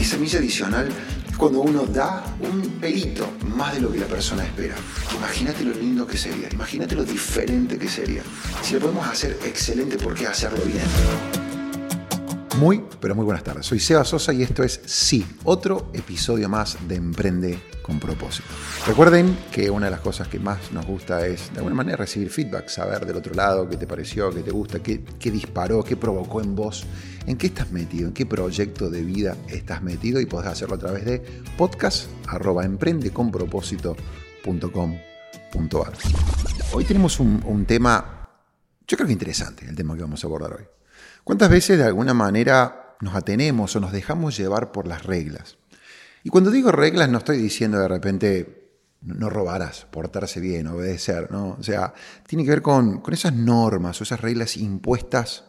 Y semilla adicional cuando uno da un pelito más de lo que la persona espera. Imagínate lo lindo que sería, imagínate lo diferente que sería. Si lo podemos hacer excelente, ¿por qué hacerlo bien? Muy, pero muy buenas tardes. Soy Seba Sosa y esto es Sí, otro episodio más de Emprende con propósito. Recuerden que una de las cosas que más nos gusta es, de alguna manera, recibir feedback, saber del otro lado qué te pareció, qué te gusta, qué, qué disparó, qué provocó en vos, en qué estás metido, en qué proyecto de vida estás metido y podés hacerlo a través de podcast.emprendeconpropósito.com.ar. Hoy tenemos un, un tema, yo creo que interesante, el tema que vamos a abordar hoy. ¿Cuántas veces de alguna manera nos atenemos o nos dejamos llevar por las reglas? Y cuando digo reglas no estoy diciendo de repente no robarás, portarse bien, obedecer. O sea, tiene que ver con, con esas normas o esas reglas impuestas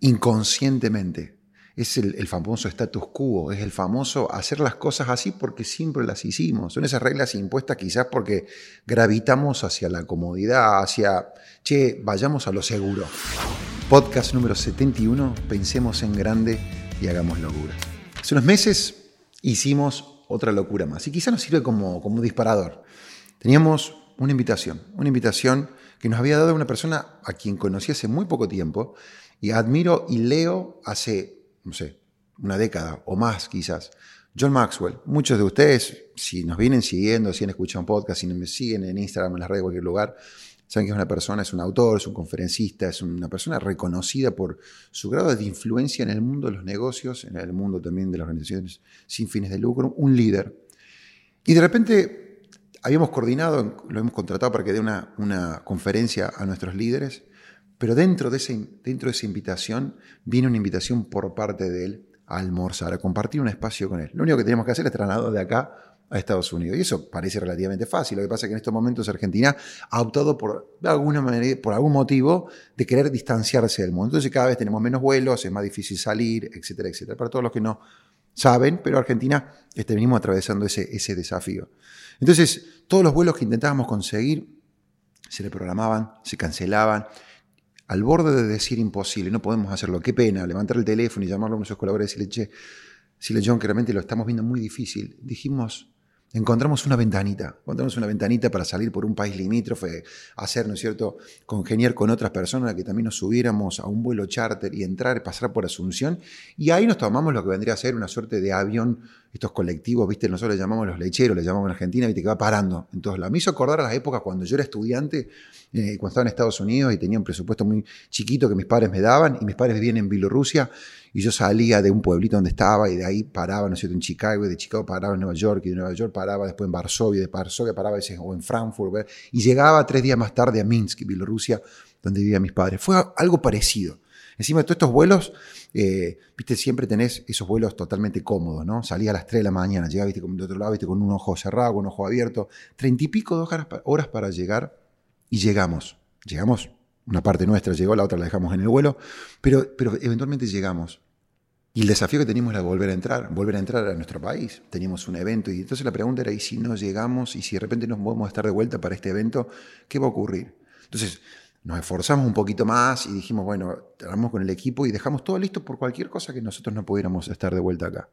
inconscientemente. Es el, el, famoso status quo, es el famoso hacer las cosas así porque siempre las hicimos. Son esas reglas impuestas quizás porque gravitamos hacia la comodidad, hacia, che, vayamos a lo seguro. Podcast número 71, pensemos en grande y hagamos locura. Hace unos meses hicimos otra locura más y quizá nos sirve como, como disparador. Teníamos una invitación, una invitación que nos había dado una persona a quien conocí hace muy poco tiempo y admiro y leo hace, no sé, una década o más quizás. John Maxwell. Muchos de ustedes, si nos vienen siguiendo, si han escuchado un podcast, si me siguen en Instagram, en las redes, cualquier lugar, Saben que es una persona, es un autor, es un conferencista, es una persona reconocida por su grado de influencia en el mundo de los negocios, en el mundo también de las organizaciones sin fines de lucro, un líder. Y de repente habíamos coordinado, lo hemos contratado para que dé una, conferencia a nuestros líderes, pero dentro de, ese, dentro de esa invitación viene una invitación por parte de él a almorzar, a compartir un espacio con él. Lo único que tenemos que hacer es trasladarlo de acá a Estados Unidos. Y eso parece relativamente fácil. Lo que pasa es que en estos momentos Argentina ha optado por, alguna manera, por algún motivo, de querer distanciarse del mundo. Entonces cada vez tenemos menos vuelos, es más difícil salir, etcétera, etcétera. Para todos los que no saben, pero Argentina este, venimos atravesando ese, ese desafío. Entonces, todos los vuelos que intentábamos conseguir se le programaban, se cancelaban, al borde de decir imposible, no podemos hacerlo, qué pena, levantar el teléfono y llamarlo a nuestros colaboradores y decirle, che, si John, que realmente lo estamos viendo muy difícil, dijimos, encontramos una ventanita, encontramos una ventanita para salir por un país limítrofe, hacer, ¿no es cierto?, congeniar con otras personas, que también nos subiéramos a un vuelo charter y entrar, pasar por Asunción, y ahí nos tomamos lo que vendría a ser una suerte de avión, estos colectivos, ¿viste? Nosotros le llamamos los lecheros, le llamamos en Argentina, ¿viste? Que va parando. Entonces, me hizo acordar a las épocas cuando yo era estudiante, eh, cuando estaba en Estados Unidos y tenía un presupuesto muy chiquito que mis padres me daban, y mis padres vivían en Bielorrusia, y yo salía de un pueblito donde estaba y de ahí paraba, ¿no es cierto?, en Chicago, y de Chicago paraba en Nueva York, y de Nueva York paraba después en Varsovia, de Varsovia paraba o en Frankfurt, y llegaba tres días más tarde a Minsk, Bielorrusia, donde vivían mis padres. Fue algo parecido. Encima de todos estos vuelos, eh, viste, siempre tenés esos vuelos totalmente cómodos, ¿no? Salía a las 3 de la mañana, llegaba, viste, de otro lado, viste, con un ojo cerrado, con un ojo abierto, treinta y pico de horas para llegar, y llegamos. Llegamos, una parte nuestra llegó, la otra la dejamos en el vuelo, pero, pero eventualmente llegamos. Y el desafío que teníamos era volver a entrar, volver a entrar a nuestro país. Teníamos un evento y entonces la pregunta era, ¿y si no llegamos y si de repente nos podemos estar de vuelta para este evento, qué va a ocurrir? Entonces nos esforzamos un poquito más y dijimos, bueno, hablamos con el equipo y dejamos todo listo por cualquier cosa que nosotros no pudiéramos estar de vuelta acá.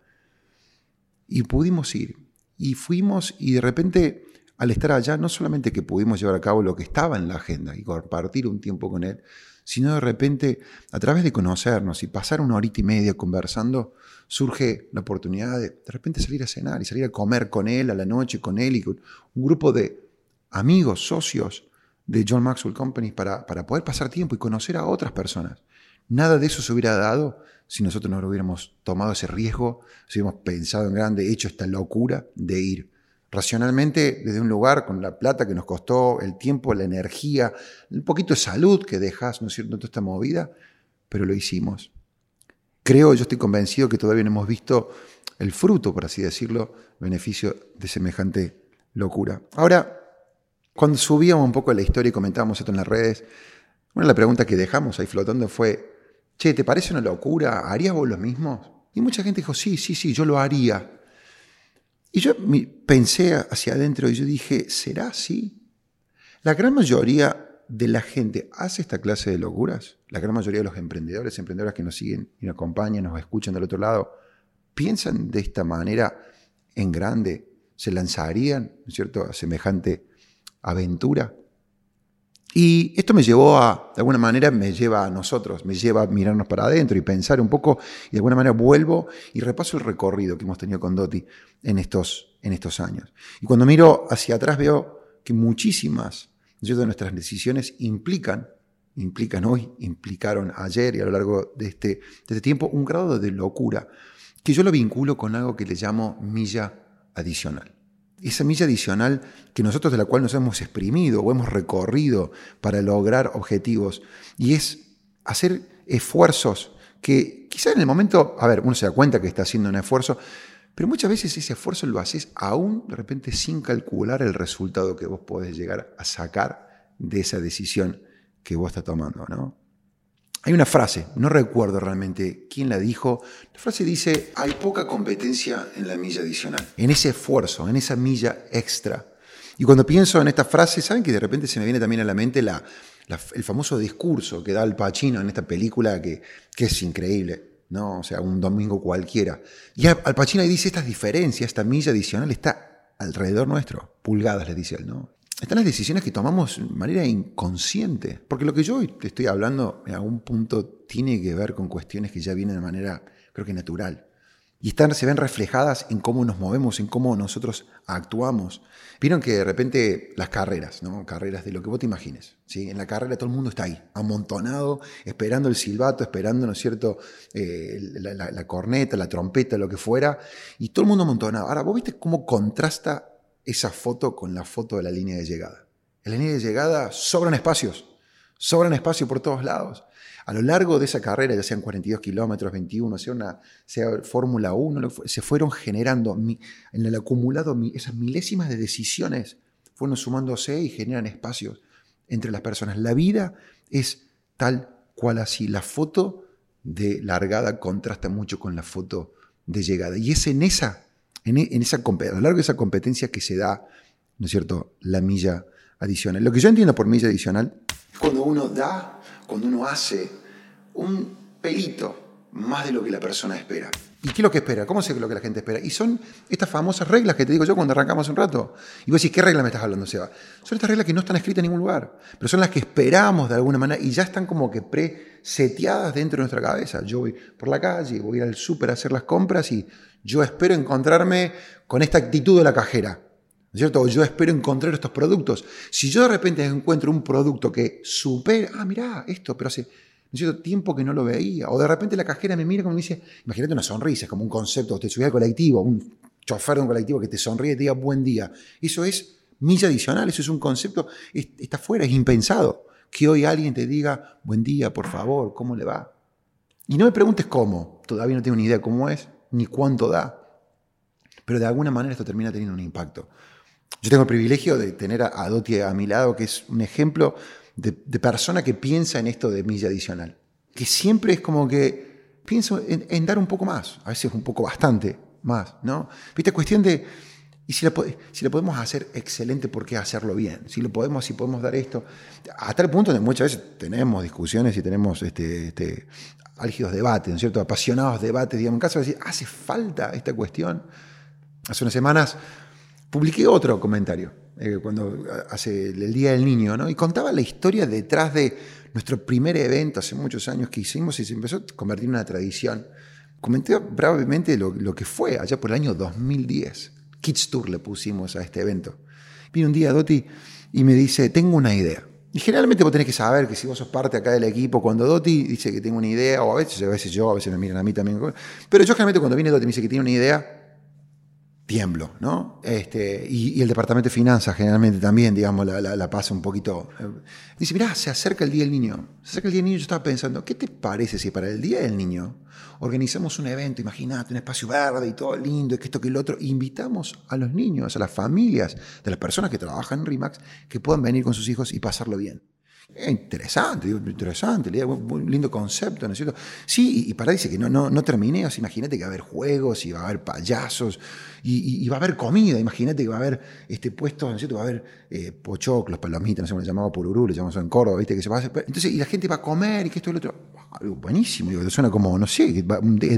Y pudimos ir. Y fuimos y de repente al estar allá, no solamente que pudimos llevar a cabo lo que estaba en la agenda y compartir un tiempo con él, sino de repente, a través de conocernos y pasar una horita y media conversando, surge la oportunidad de de repente salir a cenar y salir a comer con él a la noche, con él y con un grupo de amigos, socios de John Maxwell Company para, para poder pasar tiempo y conocer a otras personas. Nada de eso se hubiera dado si nosotros no hubiéramos tomado ese riesgo, si hubiéramos pensado en grande, hecho esta locura de ir racionalmente desde un lugar con la plata que nos costó, el tiempo, la energía, un poquito de salud que dejas, ¿no es cierto?, toda esta movida, pero lo hicimos. Creo, yo estoy convencido que todavía no hemos visto el fruto, por así decirlo, beneficio de semejante locura. Ahora, cuando subíamos un poco la historia y comentábamos esto en las redes, una de las preguntas que dejamos ahí flotando fue, che, ¿te parece una locura? ¿Harías vos lo mismo? Y mucha gente dijo, sí, sí, sí, yo lo haría. Y yo pensé hacia adentro y yo dije, ¿será así? La gran mayoría de la gente hace esta clase de locuras. La gran mayoría de los emprendedores, emprendedoras que nos siguen y nos acompañan, nos escuchan del otro lado, piensan de esta manera en grande, se lanzarían, ¿no es cierto?, a semejante aventura. Y esto me llevó a, de alguna manera, me lleva a nosotros, me lleva a mirarnos para adentro y pensar un poco, y de alguna manera vuelvo y repaso el recorrido que hemos tenido con Doti en estos, en estos años. Y cuando miro hacia atrás veo que muchísimas de nuestras decisiones implican, implican hoy, implicaron ayer y a lo largo de este, de este tiempo un grado de locura, que yo lo vinculo con algo que le llamo milla adicional esa milla adicional que nosotros de la cual nos hemos exprimido o hemos recorrido para lograr objetivos. Y es hacer esfuerzos que quizá en el momento, a ver, uno se da cuenta que está haciendo un esfuerzo, pero muchas veces ese esfuerzo lo haces aún de repente sin calcular el resultado que vos podés llegar a sacar de esa decisión que vos estás tomando, ¿no? Hay una frase, no recuerdo realmente quién la dijo. La frase dice, hay poca competencia en la milla adicional, en ese esfuerzo, en esa milla extra. Y cuando pienso en esta frase, ¿saben que de repente se me viene también a la mente la, el famoso discurso que da Al Pacino en esta película que, que es increíble? ¿no? O sea, un domingo cualquiera. Y Al Pacino ahí dice, estas diferencias, esta milla adicional está alrededor nuestro, pulgadas le dice él, ¿no? Están las decisiones que tomamos de manera inconsciente. Porque lo que yo te estoy hablando en algún punto tiene que ver con cuestiones que ya vienen de manera, creo que natural. Y están, se ven reflejadas en cómo nos movemos, en cómo nosotros actuamos. Vieron que de repente las carreras, ¿no? Carreras de lo que vos te imagines. ¿sí? En la carrera todo el mundo está ahí, amontonado, esperando el silbato, esperando, ¿no es cierto?, eh, la, la, corneta, la trompeta, lo que fuera. Y todo el mundo amontonado. Ahora, vos viste cómo contrasta esa foto con la foto de la línea de llegada. En la línea de llegada sobran espacios, sobran espacios por todos lados. A lo largo de esa carrera, ya sean 42 kilómetros, 21, sea, una, sea Fórmula 1, se fueron generando en el acumulado esas milésimas de decisiones, fueron sumándose y generan espacios entre las personas. La vida es tal cual así. La foto de largada contrasta mucho con la foto de llegada. Y es en esa en, esa, a lo largo de esa competencia que se da, ¿no es cierto?, la milla adicional. Lo que yo entiendo por milla adicional es cuando uno da, cuando uno hace un pelito más de lo que la persona espera. ¿Y qué es lo que espera? ¿Cómo sé lo que la gente espera? Y son estas famosas reglas que te digo yo cuando arrancamos un rato. Y vos decís, ¿qué reglas me estás hablando, Seba? Son estas reglas que no están escritas en ningún lugar, pero son las que esperamos de alguna manera y ya están como que preseteadas dentro de nuestra cabeza. Yo voy por la calle, voy al súper a hacer las compras y yo espero encontrarme con esta actitud de la cajera. ¿Cierto? Yo espero encontrar estos productos. Si yo de repente encuentro un producto que supera, ah, mirá, esto, pero hace cierto tiempo que no lo veía. O de repente la cajera me mira como me dice, imagínate una sonrisa, como un concepto, te subís al colectivo, un chofer de un colectivo que te sonríe y te diga buen día. Eso es milla adicional, eso es un concepto, está fuera, es impensado. Que hoy alguien te diga buen día, por favor, ¿cómo le va? Y no me preguntes cómo, todavía no tengo ni idea cómo es ni cuánto da. Pero de alguna manera esto termina teniendo un impacto. Yo tengo el privilegio de tener a Doti a mi lado, que es un ejemplo de, persona que piensa en esto de milla adicional. Que siempre es como que pienso en, dar un poco más, a veces un poco bastante más, ¿no? Viste, cuestión de, y si lo, si lo podemos hacer excelente, ¿por qué hacerlo bien? Si lo podemos, si podemos dar esto, a tal punto donde muchas veces tenemos discusiones y tenemos este, este, álgidos debates, ¿no es cierto? Apasionados debates, digamos, en caso de decir, ¿hace falta esta cuestión? Hace unas semanas publiqué otro comentario, eh, cuando hace el Día del Niño, ¿no? Y contaba la historia detrás de nuestro primer evento hace muchos años que hicimos y se empezó a convertir en una tradición. Comenté brevemente lo, lo que fue allá por el año 2010. Kids Tour le pusimos a este evento. Vino un día Doti y me dice, tengo una idea. Y generalmente vos tenés que saber que si vos sos parte acá del equipo, cuando Doti dice que tengo una idea, o a veces, a veces yo, a veces me miran a mí también, pero yo generalmente cuando viene Doti me dice que tiene una idea, tiemblo, ¿no? Este, y, el departamento de finanzas generalmente también, digamos, la, pasa un poquito. Eh, dice, mirá, se acerca el Día del Niño. Se acerca el Día del Niño, yo estaba pensando, ¿qué te parece si para el Día del Niño organizamos un evento, imagínate, un espacio verde y todo lindo, y que esto, que el otro, invitamos a los niños, a las familias de las personas que trabajan en RIMAX, que puedan venir con sus hijos y pasarlo bien? Interesante, digo, interesante, un lindo concepto, ¿no es cierto? Sí, y, para dice que no, no, no terminé, imagínate que va a haber juegos, y va a haber payasos, y, va a haber comida, imagínate que va a haber este, puestos, ¿no es cierto? Va a haber eh, pochoclos, palomitas, no sé cómo le llamaba Pururú, le llamamos en Córdoba, ¿viste? Que se va a hacer, entonces, y la gente va a comer, y que esto y lo otro, buenísimo, digo, suena como, no sé,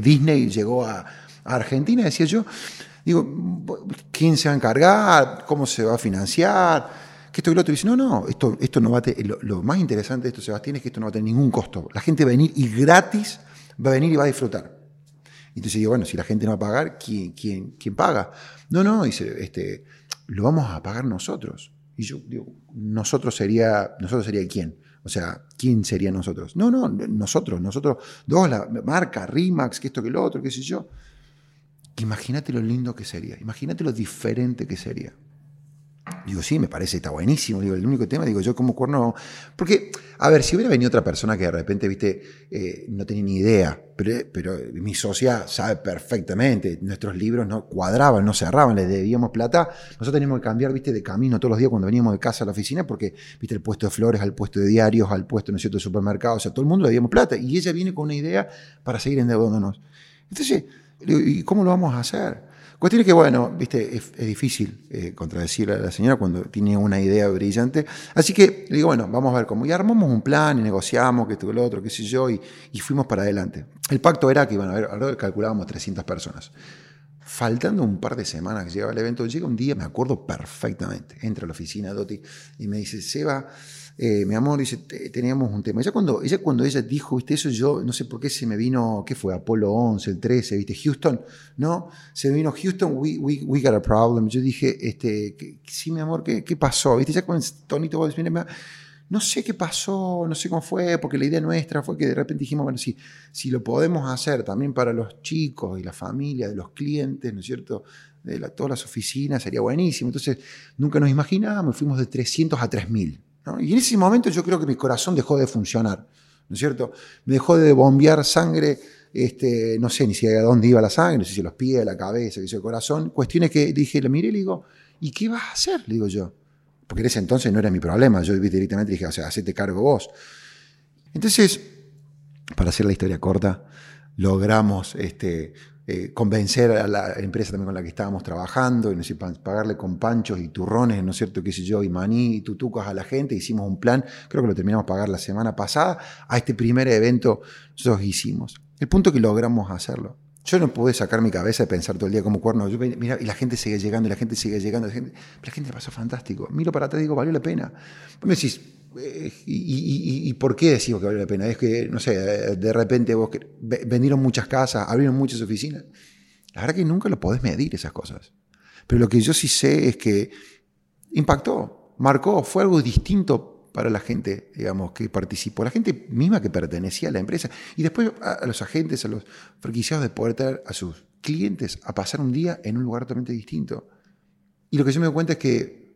Disney llegó a a Argentina, decía yo, digo, ¿quién se va a encargar? ¿Cómo se va a financiar? Que esto y lo otro. dice, no, no, esto, esto no va a tener, lo, más interesante de esto, Sebastián, es que esto no va a tener ningún costo. La gente va a venir y gratis va a venir y va a disfrutar. Entonces digo, bueno, si la gente no va a pagar, ¿quién, quién, quién paga? No, no, dice, este, lo vamos a pagar nosotros. Y yo digo, nosotros sería, nosotros sería quién? O sea, ¿quién sería nosotros? No, no, nosotros, nosotros, dos, la marca, Rimax, que esto, que lo otro, qué sé yo. Imagínate lo lindo que sería, imagínate lo diferente que sería. Digo, sí, me parece, está buenísimo. Digo, el único tema, digo, yo como cuerno. Porque, a ver, si hubiera venido otra persona que de repente, viste, eh, no tenía ni idea, pero, pero, mi socia sabe perfectamente, nuestros libros no cuadraban, no cerraban, les debíamos plata. Nosotros teníamos que cambiar, viste, de camino todos los días cuando veníamos de casa a la oficina, porque, viste, el puesto de flores, al puesto de diarios, al puesto, ¿no es cierto?, de supermercados, o sea, todo el mundo le debíamos plata. Y ella viene con una idea para seguir endeudándonos. Entonces, ¿y cómo lo vamos a hacer? Cuestión es que, bueno, viste, es, difícil eh, contradecir a la señora cuando tiene una idea brillante. Así que le digo, bueno, vamos a ver cómo. Y armamos un plan y negociamos, que esto, que lo otro, qué sé yo, y, fuimos para adelante. El pacto era que, bueno, a ver, ahora calculábamos 300 personas. Faltando un par de semanas que llegaba el evento, llega un día, me acuerdo perfectamente, entra a la oficina Doti y me dice, Seba, eh, mi amor, dice, teníamos un tema. Ella cuando, ella cuando ella dijo, viste, eso yo, no sé por qué se me vino, ¿qué fue? Apolo 11, el 13, viste, Houston, ¿no? Se me vino Houston, we, we, got a problem. Yo dije, este, sí, mi amor, ¿qué, qué pasó? Viste, ya con el tonito, no sé qué pasó, no sé cómo fue, porque la idea nuestra fue que de repente dijimos, bueno, si, si lo podemos hacer también para los chicos y la familia de los clientes, ¿no es cierto? De todas las oficinas, sería buenísimo. Entonces, nunca nos imaginábamos, fuimos de 300 a 3000. Y en ese momento yo creo que mi corazón dejó de funcionar, ¿no es cierto? Me dejó de bombear sangre, este, no sé ni si a dónde iba la sangre, no sé si los pies, la cabeza, el corazón. Cuestiones que dije, le miré y le digo, ¿y qué vas a hacer? Le digo yo. Porque en ese entonces no era mi problema, yo directamente dije, o sea, hacete cargo vos. Entonces, para hacer la historia corta, logramos este, eh, convencer a la empresa también con la que estábamos trabajando, y no sé, pagarle con panchos y turrones, ¿no es cierto? qué sé yo, y maní y tutucas a la gente, hicimos un plan, creo que lo terminamos pagar la semana pasada, a este primer evento nosotros hicimos. El punto que logramos hacerlo. Yo no pude sacar mi cabeza de pensar todo el día como cuerno. mira, y la gente sigue llegando, y la gente sigue llegando. La gente, la gente pasó fantástico. Miro para atrás y digo, valió la pena. Vos me decís, eh, y, por qué decimos que vale la pena? Es que, no sé, de repente vos vendieron muchas casas, abrieron muchas oficinas. La verdad que nunca lo podés medir esas cosas. Pero lo que yo sí sé es que impactó, marcó, fue algo distinto para la gente, digamos, que participó, la gente misma que pertenecía a la empresa. Y después a, los agentes, a los franquiciados de poder traer a sus clientes a pasar un día en un lugar totalmente distinto. Y lo que yo me doy cuenta es que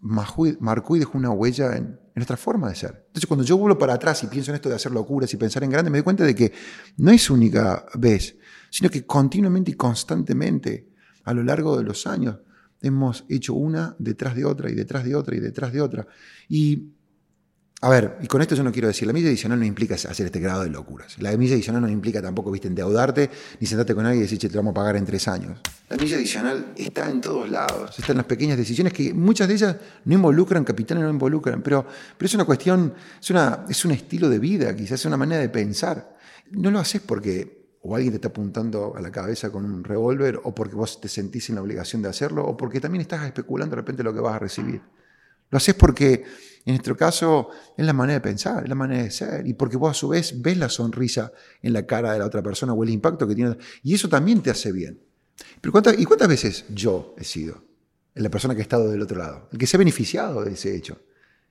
marcó y dejó una huella en, nuestra forma de ser. Entonces, cuando yo vuelvo para atrás y pienso en esto de hacer locuras y pensar en grande, me doy cuenta de que no es única vez, sino que continuamente y constantemente, a lo largo de los años, hemos hecho una detrás de otra y detrás de otra y detrás de otra. Y a ver, y con esto yo no quiero decir, la milla adicional no implica hacer este grado de locuras. La milla adicional no implica tampoco, viste, endeudarte ni sentarte con alguien y decir, te vamos a pagar en tres años. La milla adicional está en todos lados, está en las pequeñas decisiones que muchas de ellas no involucran capitales, no involucran, pero, pero es una cuestión, es, una, es un estilo de vida, quizás es una manera de pensar. No lo haces porque o alguien te está apuntando a la cabeza con un revólver, o porque vos te sentís en la obligación de hacerlo, o porque también estás especulando de repente lo que vas a recibir. Lo haces porque en nuestro caso es la manera de pensar, es la manera de ser, y porque vos a su vez ves la sonrisa en la cara de la otra persona o el impacto que tiene, y eso también te hace bien. Pero ¿y cuántas veces yo he sido la persona que ha estado del otro lado, el que se ha beneficiado de ese hecho?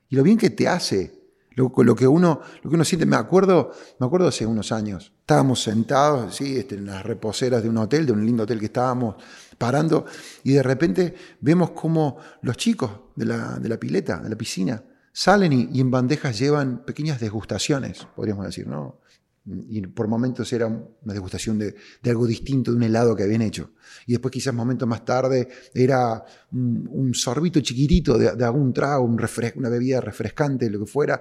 Y lo bien que te hace, lo, lo, que, uno, lo que uno siente, me acuerdo, me acuerdo hace unos años, estábamos sentados ¿sí? este, en las reposeras de un hotel, de un lindo hotel que estábamos parando, y de repente vemos como los chicos de la, de la pileta, de la piscina, salen y, en bandejas llevan pequeñas degustaciones, podríamos decir, ¿no? Y por momentos era una degustación de, algo distinto, de un helado que habían hecho. Y después quizás momentos más tarde era un, sorbito chiquitito de, algún trago, un una bebida refrescante, lo que fuera.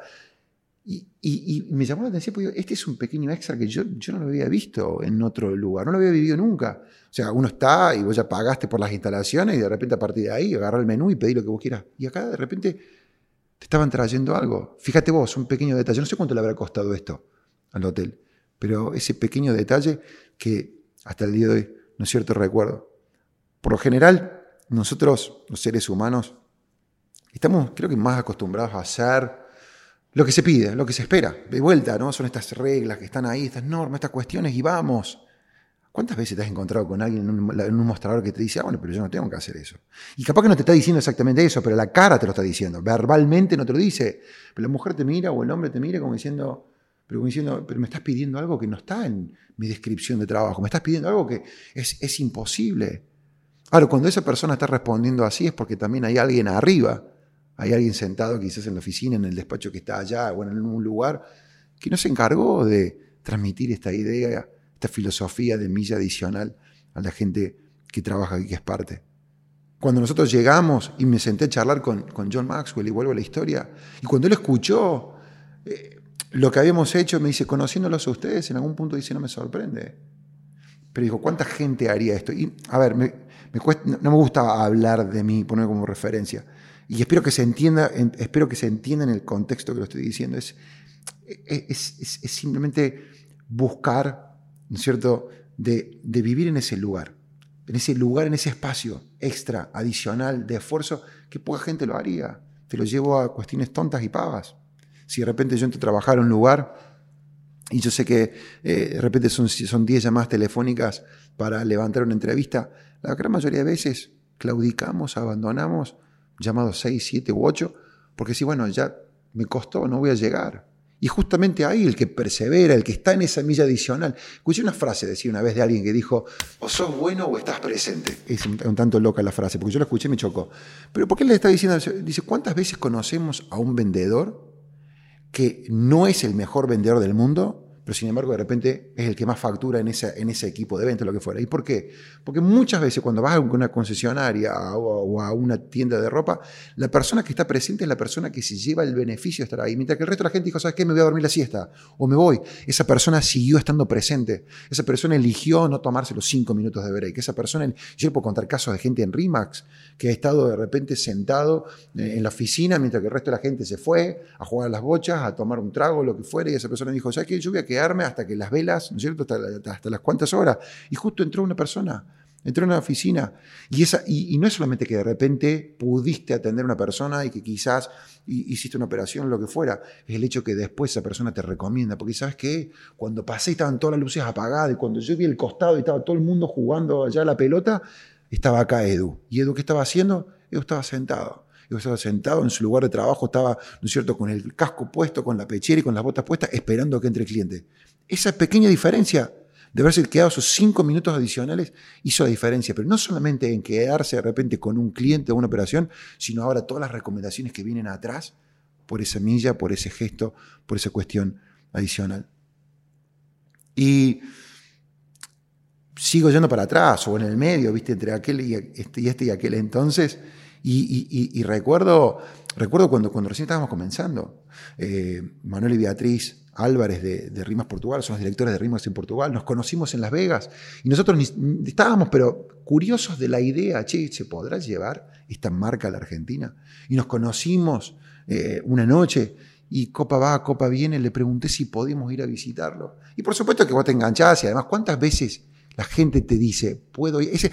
Y, me llamó la atención porque este es un pequeño extra que yo, yo no lo había visto en otro lugar, no lo había vivido nunca. O sea, uno está y vos ya pagaste por las instalaciones y de repente a partir de ahí agarrar el menú y pedir lo que vos quieras. Y acá de repente te estaban trayendo algo. Fíjate vos, un pequeño detalle. No sé cuánto le habrá costado esto al hotel, pero ese pequeño detalle que hasta el día de hoy ¿no es cierto?, recuerdo. Por lo general, nosotros, los seres humanos, estamos, creo que, más acostumbrados a hacer lo que se pide, lo que se espera. De vuelta, ¿no? Son estas reglas que están ahí, estas normas, estas cuestiones, y vamos. ¿Cuántas veces te has encontrado con alguien en un, mostrador que te dice, ah, bueno, pero yo no tengo que hacer eso? Y capaz que no te está diciendo exactamente eso, pero la cara te lo está diciendo. Verbalmente no te lo dice. Pero la mujer te mira o el hombre te mira como diciendo, pero, como diciendo, pero me estás pidiendo algo que no está en mi descripción de trabajo. Me estás pidiendo algo que es, es imposible. Ahora, cuando esa persona está respondiendo así es porque también hay alguien arriba. Hay alguien sentado quizás en la oficina, en el despacho que está allá o en algún lugar, que no se encargó de transmitir esta idea esta filosofía de milla adicional a la gente que trabaja aquí, que es parte. Cuando nosotros llegamos y me senté a charlar con, con John Maxwell y vuelvo a la historia, y cuando él escuchó eh, lo que habíamos hecho, me dice, conociéndolos a ustedes, en algún punto dice, no me sorprende. Pero dijo, ¿cuánta gente haría esto? Y, a ver, no me gusta hablar de mí, poner como referencia. Y espero que se entienda, espero que se entienda en el contexto que lo estoy diciendo. Es, es, es simplemente buscar ¿no es cierto?, de, vivir en ese lugar, en ese lugar, en ese espacio extra, adicional de esfuerzo, que poca gente lo haría. Te lo llevo a cuestiones tontas y pagas. Si de repente yo entro a trabajar en un lugar y yo sé que eh, de repente son 10 llamadas telefónicas para levantar una entrevista, la gran mayoría de veces claudicamos, abandonamos, llamados 6, 7 u 8, porque si, bueno, ya me costó, no voy a llegar. Y justamente ahí el que persevera, el que está en esa milla adicional. Escuché una frase, decía una vez de alguien que dijo, o sos bueno o estás presente. Es un, tanto loca la frase, porque yo la escuché y me chocó. Pero ¿por qué le está diciendo? Dice, ¿cuántas veces conocemos a un vendedor que no es el mejor vendedor del mundo, pero sin embargo de repente es el que más factura en, esa, en ese equipo de venta, lo que fuera. ¿Y por qué? Porque muchas veces cuando vas a una concesionaria o a una tienda de ropa, la persona que está presente es la persona que se lleva el beneficio de estar ahí, mientras que el resto de la gente dijo, ¿sabes qué? Me voy a dormir la siesta o me voy. Esa persona siguió estando presente, esa persona eligió no tomarse los cinco minutos de break, esa persona, yo puedo contar casos de gente en RIMAX que ha estado de repente sentado eh, en la oficina mientras que el resto de la gente se fue a jugar a las bochas, a tomar un trago, lo que fuera, y esa persona dijo, ¿sabes qué? Yo voy a hasta que las velas, ¿no es cierto? Hasta, las cuantas horas. Y justo entró una persona, entró en una oficina. Y, esa, y, no es solamente que de repente pudiste atender a una persona y que quizás hiciste una operación, lo que fuera, es el hecho que después esa persona te recomienda. Porque sabes que cuando pasé estaban todas las luces apagadas y cuando yo vi el costado y estaba todo el mundo jugando allá la pelota, estaba acá Edu. ¿Y Edu qué estaba haciendo? Edu estaba sentado yo estaba sentado en su lugar de trabajo, estaba, ¿no es cierto?, con el casco puesto, con la pechera y con las botas puestas, esperando a que entre el cliente. Esa pequeña diferencia de haberse quedado esos cinco minutos adicionales hizo la diferencia, pero no solamente en quedarse de repente con un cliente o una operación, sino ahora todas las recomendaciones que vienen atrás por esa milla, por ese gesto, por esa cuestión adicional. Y sigo yendo para atrás o en el medio, viste, entre aquel y este y, este y aquel entonces, y, recuerdo, recuerdo cuando, cuando recién estábamos comenzando, eh, Manuel y Beatriz Álvarez de, Rimas Portugal, son los directores de Rimas en Portugal, nos conocimos en Las Vegas y nosotros estábamos, pero curiosos de la idea, che, ¿se podrá llevar esta marca a la Argentina? Y nos conocimos eh, una noche y Copa va, Copa viene, le pregunté si podíamos ir a visitarlo. Y por supuesto que vos te enganchás y además, ¿cuántas veces la gente te dice, puedo ir? Ese,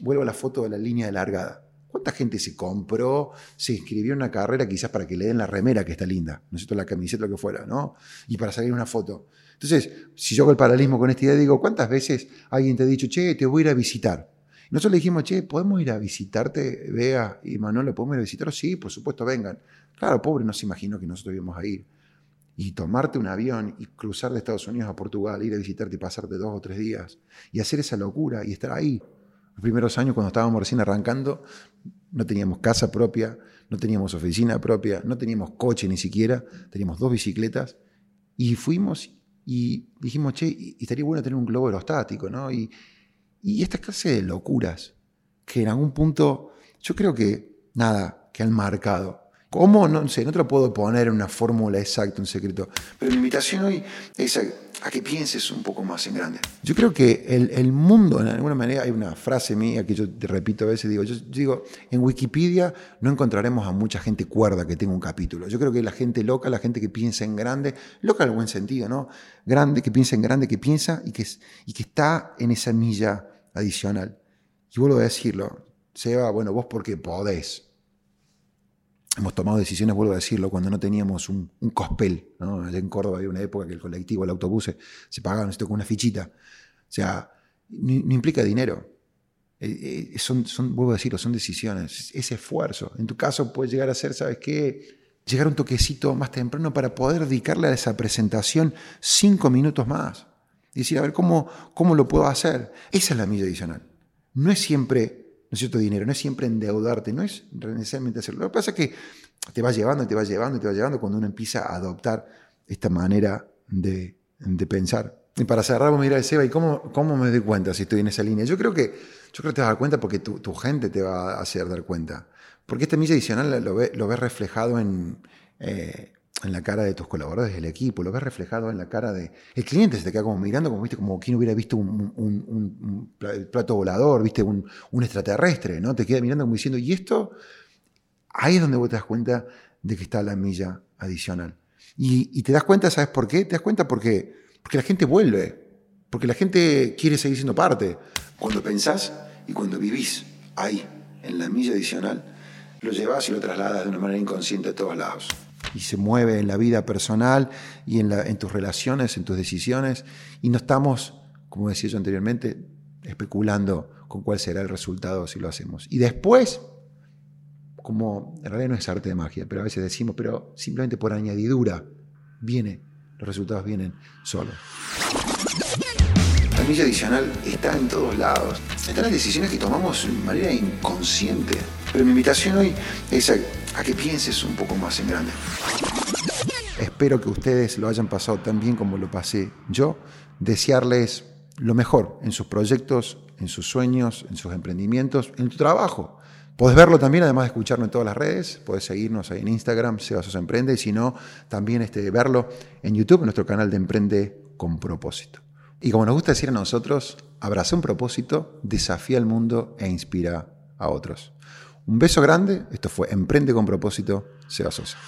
vuelvo a la foto de la línea de largada. ¿Cuánta gente se compró, se inscribió en una carrera quizás para que le den la remera que está linda, ¿no es cierto? La camiseta, lo que fuera, ¿no? Y para salir una foto. Entonces, si yo hago el paralelismo con esta idea, digo, ¿cuántas veces alguien te ha dicho, che, te voy a ir a visitar? Y nosotros le dijimos, che, ¿podemos ir a visitarte, Bea y Manuel, ¿le podemos ir a visitar? Sí, por supuesto, vengan. Claro, pobre no se imaginó que nosotros íbamos a ir. Y tomarte un avión y cruzar de Estados Unidos a Portugal, ir a visitarte y pasarte dos o tres días y hacer esa locura y estar ahí los primeros años, cuando estábamos recién arrancando, no teníamos casa propia, no teníamos oficina propia, no teníamos coche ni siquiera, teníamos dos bicicletas y fuimos y dijimos, che, estaría bueno tener un globo aerostático, ¿no? Y, y esta clase de locuras que en algún punto, yo creo que, nada, que han marcado ¿Cómo? No sé, no te lo puedo poner en una fórmula exacta, un secreto. Pero la invitación hoy es a, que pienses un poco más en grande. Yo creo que el, mundo, en alguna manera, hay una frase mía que yo te repito a veces, digo, yo, digo, en Wikipedia no encontraremos a mucha gente cuerda que tenga un capítulo. Yo creo que la gente loca, la gente que piensa en grande, loca en el buen sentido, ¿no? Grande, que piensa en grande, que piensa y que, y que está en esa milla adicional. Y vuelvo a decirlo, Seba, bueno, vos porque podés. Hemos tomado decisiones, vuelvo a decirlo, cuando no teníamos un, cospel. Allá en Córdoba había una época que el colectivo, el autobús se pagaban esto con una fichita. O sea, no, implica dinero. Eh, eh, son, vuelvo a decirlo, son decisiones, es esfuerzo. En tu caso puede llegar a ser, ¿sabes qué? Llegar un toquecito más temprano para poder dedicarle a esa presentación cinco minutos más. Y decir, a ver, ¿cómo, cómo lo puedo hacer? Esa es la milla adicional. No es siempre ¿no es cierto? Dinero, no es siempre endeudarte, no es necesariamente hacerlo. Lo que pasa es que te va llevando, te va llevando, te va llevando cuando uno empieza a adoptar esta manera de, pensar. Y para cerrar, vamos a mirar Seba, ¿y cómo, cómo me doy cuenta si estoy en esa línea? Yo creo que, yo creo te vas a dar cuenta porque tu, gente te va a hacer dar cuenta. Porque esta milla adicional lo ves lo ve reflejado en, eh, en la cara de tus colaboradores del equipo, lo ves reflejado en la cara de... El cliente se te queda como mirando, como, ¿viste? como quien hubiera visto un, plato volador, ¿viste? Un, extraterrestre, ¿no? Te queda mirando como diciendo, ¿y esto? Ahí es donde vos te das cuenta de que está la milla adicional. Y, te das cuenta, ¿sabes por qué? Te das cuenta porque, porque la gente vuelve, porque la gente quiere seguir siendo parte. Cuando pensás y cuando vivís ahí, en la milla adicional, lo llevas y lo trasladas de una manera inconsciente a todos lados y se mueve en la vida personal y en, tus relaciones, en tus decisiones, y no estamos, como decía yo anteriormente, especulando con cuál será el resultado si lo hacemos. Y después, como en realidad no es arte de magia, pero a veces decimos, pero simplemente por añadidura, viene, los resultados vienen solos. La milla adicional está en todos lados. Están las decisiones que tomamos de manera inconsciente. Pero mi invitación hoy es a a que pienses un poco más en grande. Espero que ustedes lo hayan pasado tan bien como lo pasé yo. Desearles lo mejor en sus proyectos, en sus sueños, en sus emprendimientos, en tu trabajo. Puedes verlo también, además de escucharlo en todas las redes. Puedes seguirnos ahí en Instagram, Sebasos Emprende, y si no, también este, verlo en YouTube, nuestro canal de Emprende con propósito. Y como nos gusta decir a nosotros, abraza un propósito, desafía al mundo e inspira a otros. Un beso grande. Esto fue Emprende con propósito. Seba Sosa.